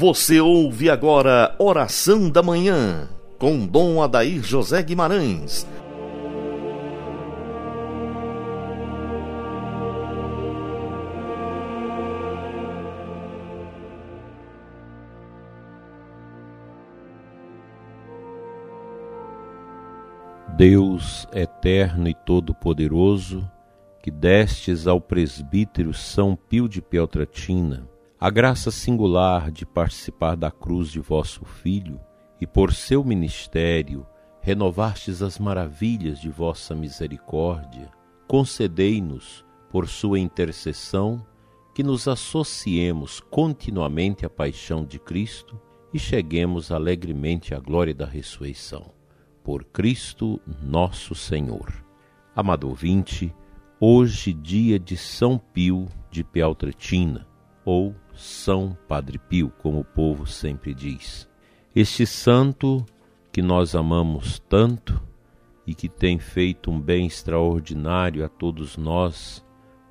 Você ouve agora Oração da Manhã, com Dom Adair José Guimarães. Deus eterno e todo-poderoso, que destes ao presbítero São Pio de Peltratina a graça singular de participar da cruz de vosso Filho e por seu ministério renovastes as maravilhas de vossa misericórdia, concedei-nos, por sua intercessão, que nos associemos continuamente à paixão de Cristo e cheguemos alegremente à glória da ressurreição. Por Cristo nosso Senhor. Amado ouvinte, hoje dia de São Pio de Peltratina, ou São Padre Pio, como o povo sempre diz. Este santo que nós amamos tanto e que tem feito um bem extraordinário a todos nós,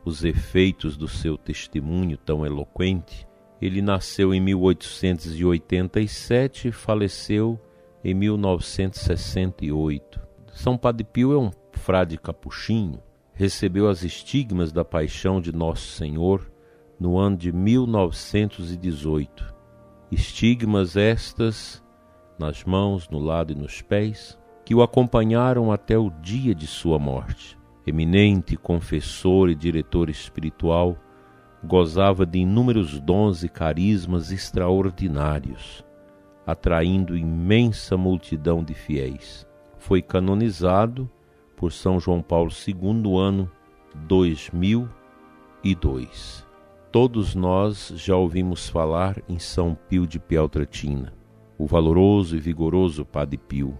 os efeitos do seu testemunho tão eloquente. Ele nasceu em 1887 e faleceu em 1968. São Padre Pio é um frade capuchinho, recebeu as estigmas da paixão de Nosso Senhor no ano de 1918. Estigmas estas nas mãos, no lado e nos pés, que o acompanharam até o dia de sua morte. Eminente confessor e diretor espiritual, gozava de inúmeros dons e carismas extraordinários, atraindo imensa multidão de fiéis. Foi canonizado por São João Paulo II no ano 2002. Todos nós já ouvimos falar em São Pio de Peltratina, o valoroso e vigoroso Padre Pio,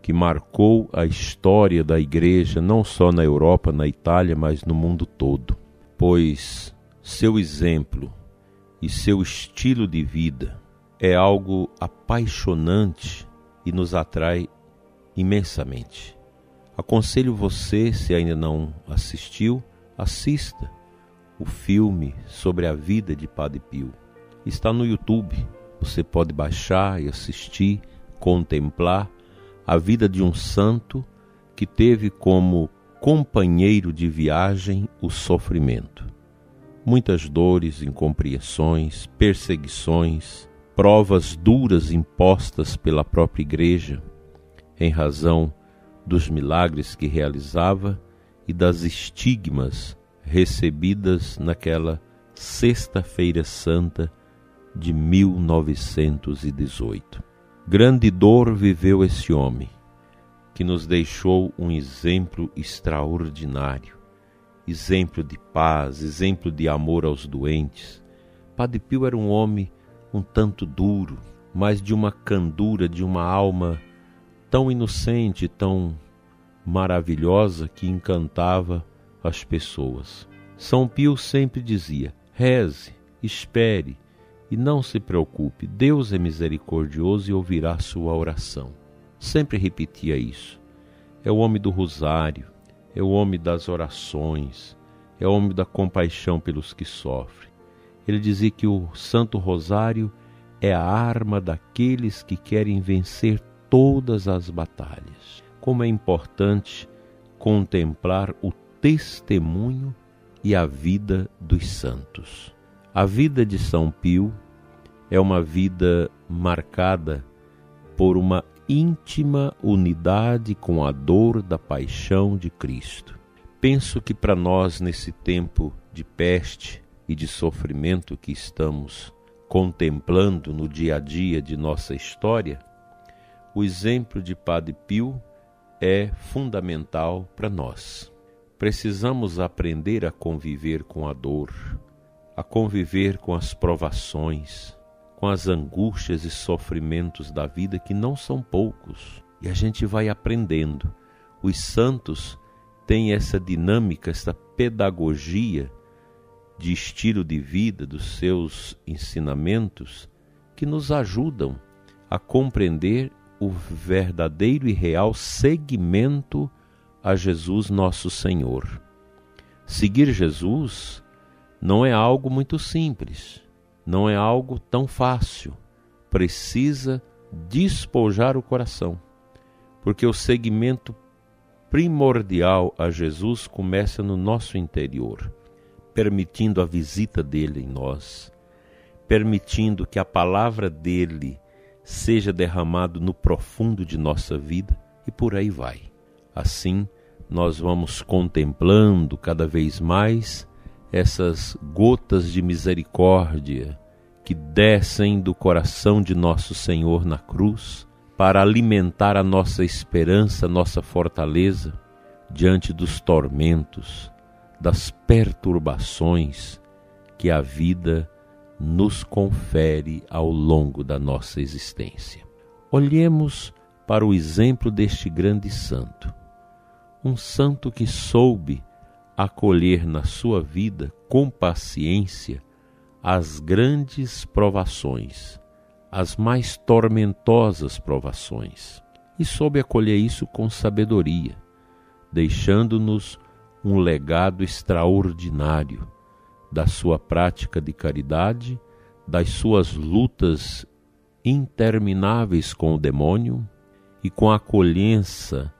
que marcou a história da Igreja não só na Europa, na Itália, mas no mundo todo, pois seu exemplo e seu estilo de vida é algo apaixonante e nos atrai imensamente. Aconselho você, se ainda não assistiu, assista o filme sobre a vida de Padre Pio. Está no YouTube. Você pode baixar e assistir, contemplar a vida de um santo que teve como companheiro de viagem o sofrimento. Muitas dores, incompreensões, perseguições, provas duras impostas pela própria Igreja, em razão dos milagres que realizava e das estigmas recebidas naquela Sexta-feira Santa de 1918. Grande dor viveu esse homem, que nos deixou um exemplo extraordinário, exemplo de paz, exemplo de amor aos doentes. Padre Pio era um homem um tanto duro, mas de uma candura, de uma alma tão inocente, tão maravilhosa que encantava as pessoas. São Pio sempre dizia: reze, espere e não se preocupe, Deus é misericordioso e ouvirá sua oração. Sempre repetia isso. É o homem do rosário, é o homem das orações, é o homem da compaixão pelos que sofrem. Ele dizia que o Santo Rosário é a arma daqueles que querem vencer todas as batalhas. Como é importante contemplar o testemunho e a vida dos santos. A vida de São Pio é uma vida marcada por uma íntima unidade com a dor da paixão de Cristo. Penso que para nós, nesse tempo de peste e de sofrimento que estamos contemplando no dia a dia de nossa história, o exemplo de Padre Pio é fundamental para nós. Precisamos aprender a conviver com a dor, a conviver com as provações, com as angústias e sofrimentos da vida que não são poucos. E a gente vai aprendendo. Os santos têm essa dinâmica, essa pedagogia de estilo de vida dos seus ensinamentos que nos ajudam a compreender o verdadeiro e real segmento a Jesus nosso Senhor. Seguir Jesus não é algo muito simples, não é algo tão fácil, precisa despojar o coração, porque o segmento primordial a Jesus começa no nosso interior, permitindo a visita dele em nós, permitindo que a palavra dele seja derramado no profundo de nossa vida e por aí vai. Assim, nós vamos contemplando cada vez mais essas gotas de misericórdia que descem do coração de nosso Senhor na cruz para alimentar a nossa esperança, nossa fortaleza diante dos tormentos, das perturbações que a vida nos confere ao longo da nossa existência. Olhemos para o exemplo deste grande santo, um santo que soube acolher na sua vida com paciência as grandes provações, as mais tormentosas provações, e soube acolher isso com sabedoria, deixando-nos um legado extraordinário da sua prática de caridade, das suas lutas intermináveis com o demônio e com a acolhença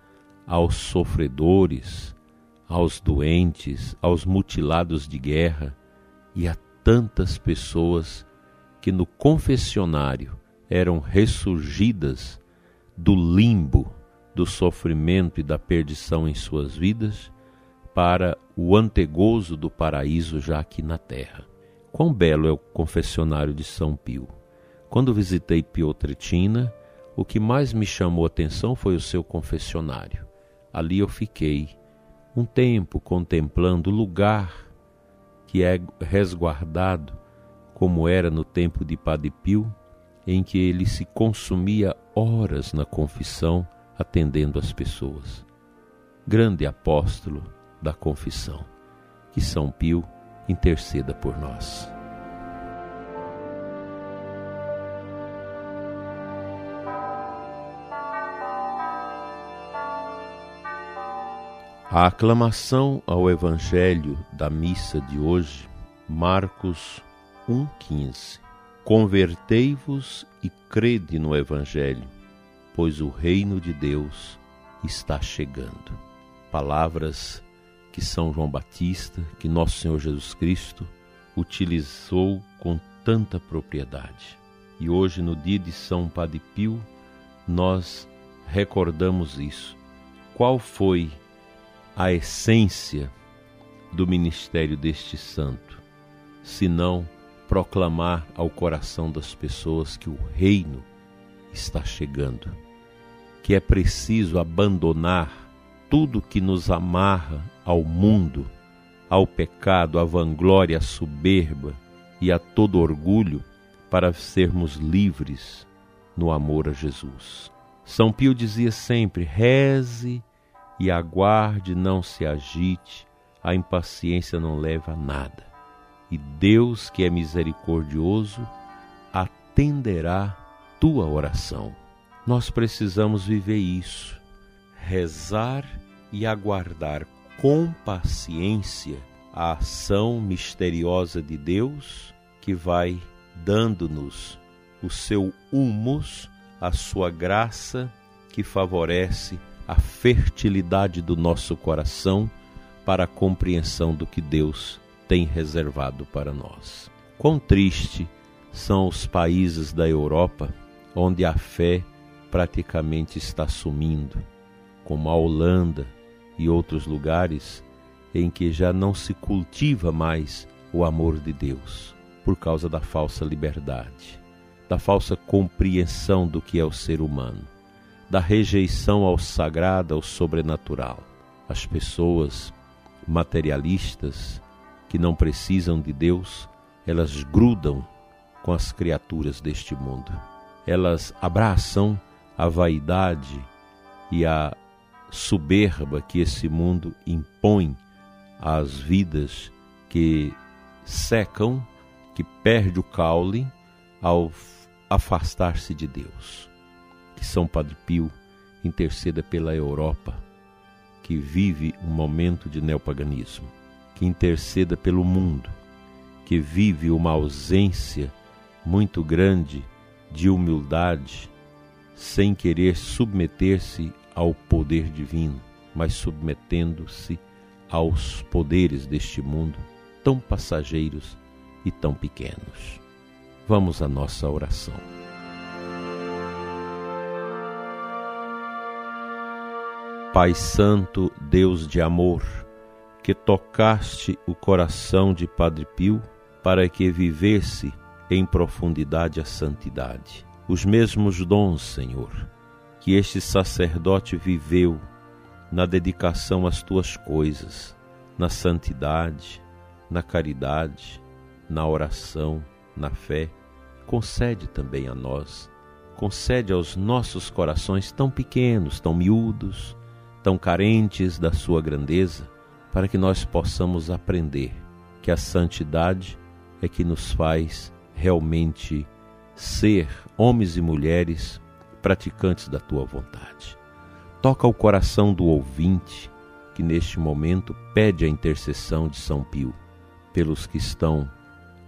aos sofredores, aos doentes, aos mutilados de guerra e a tantas pessoas que no confessionário eram ressurgidas do limbo do sofrimento e da perdição em suas vidas para o antegozo do paraíso já aqui na terra. Quão belo é o confessionário de São Pio. Quando visitei Piotretina, o que mais me chamou a atenção foi o seu confessionário. Ali eu fiquei um tempo contemplando o lugar que é resguardado, como era no tempo de Padre Pio, em que ele se consumia horas na confissão atendendo as pessoas. Grande apóstolo da confissão. Que São Pio interceda por nós. A aclamação ao Evangelho da missa de hoje, Marcos 1,15. Convertei-vos e crede no Evangelho, pois o reino de Deus está chegando. Palavras que São João Batista, que nosso Senhor Jesus Cristo utilizou com tanta propriedade. E hoje, no dia de São Padre Pio, nós recordamos isso. Qual foi a essência do ministério deste santo, senão proclamar ao coração das pessoas que o reino está chegando, que é preciso abandonar tudo que nos amarra ao mundo, ao pecado, à vanglória, à soberba e a todo orgulho, para sermos livres no amor a Jesus. São Pio dizia sempre: reze e aguarde, não se agite, a impaciência não leva a nada. E Deus, que é misericordioso, atenderá tua oração. Nós precisamos viver isso, rezar e aguardar com paciência a ação misteriosa de Deus que vai dando-nos o seu humus, a sua graça que favorece a fertilidade do nosso coração para a compreensão do que Deus tem reservado para nós. Quão triste são os países da Europa onde a fé praticamente está sumindo, como a Holanda, e outros lugares em que já não se cultiva mais o amor de Deus por causa da falsa liberdade, da falsa compreensão do que é o ser humano, da rejeição ao sagrado, ao sobrenatural. As pessoas materialistas que não precisam de Deus, elas grudam com as criaturas deste mundo. Elas abraçam a vaidade e a soberba que esse mundo impõe às vidas que secam, que perde o caule ao afastar-se de Deus. Que São Padre Pio interceda pela Europa, que vive um momento de neopaganismo, que interceda pelo mundo, que vive uma ausência muito grande de humildade, sem querer submeter-se ao poder divino, mas submetendo-se aos poderes deste mundo, tão passageiros e tão pequenos. Vamos à nossa oração. Pai Santo, Deus de amor, que tocaste o coração de Padre Pio para que vivesse em profundidade a santidade. Os mesmos dons, Senhor, que este sacerdote viveu na dedicação às tuas coisas, na santidade, na caridade, na oração, na fé, concede também a nós, concede aos nossos corações tão pequenos, tão miúdos, tão carentes da sua grandeza, para que nós possamos aprender que a santidade é que nos faz realmente ser homens e mulheres praticantes da tua vontade. Toca o coração do ouvinte que neste momento pede a intercessão de São Pio pelos que estão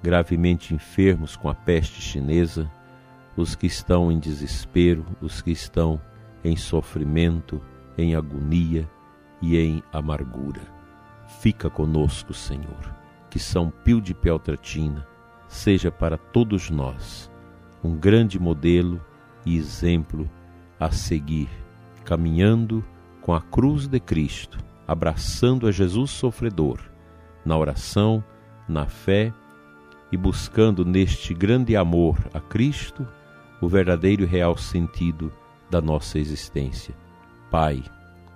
gravemente enfermos com a peste chinesa, os que estão em desespero, os que estão em sofrimento, em agonia e em amargura. Fica conosco, Senhor, que São Pio de Peltratina seja para todos nós um grande modelo e exemplo a seguir, caminhando com a cruz de Cristo, abraçando a Jesus sofredor, na oração, na fé e buscando neste grande amor a Cristo o verdadeiro e real sentido da nossa existência. Pai,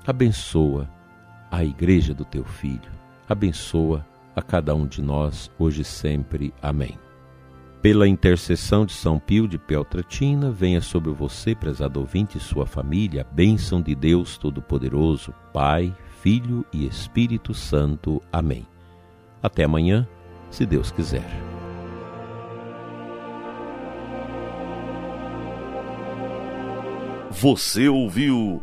abençoa a igreja do teu filho, abençoa a cada um de nós, hoje e sempre. Amém. Pela intercessão de São Pio de Peltratina, venha sobre você, prezado ouvinte, e sua família, a bênção de Deus Todo-Poderoso, Pai, Filho e Espírito Santo. Amém. Até amanhã, se Deus quiser. Você ouviu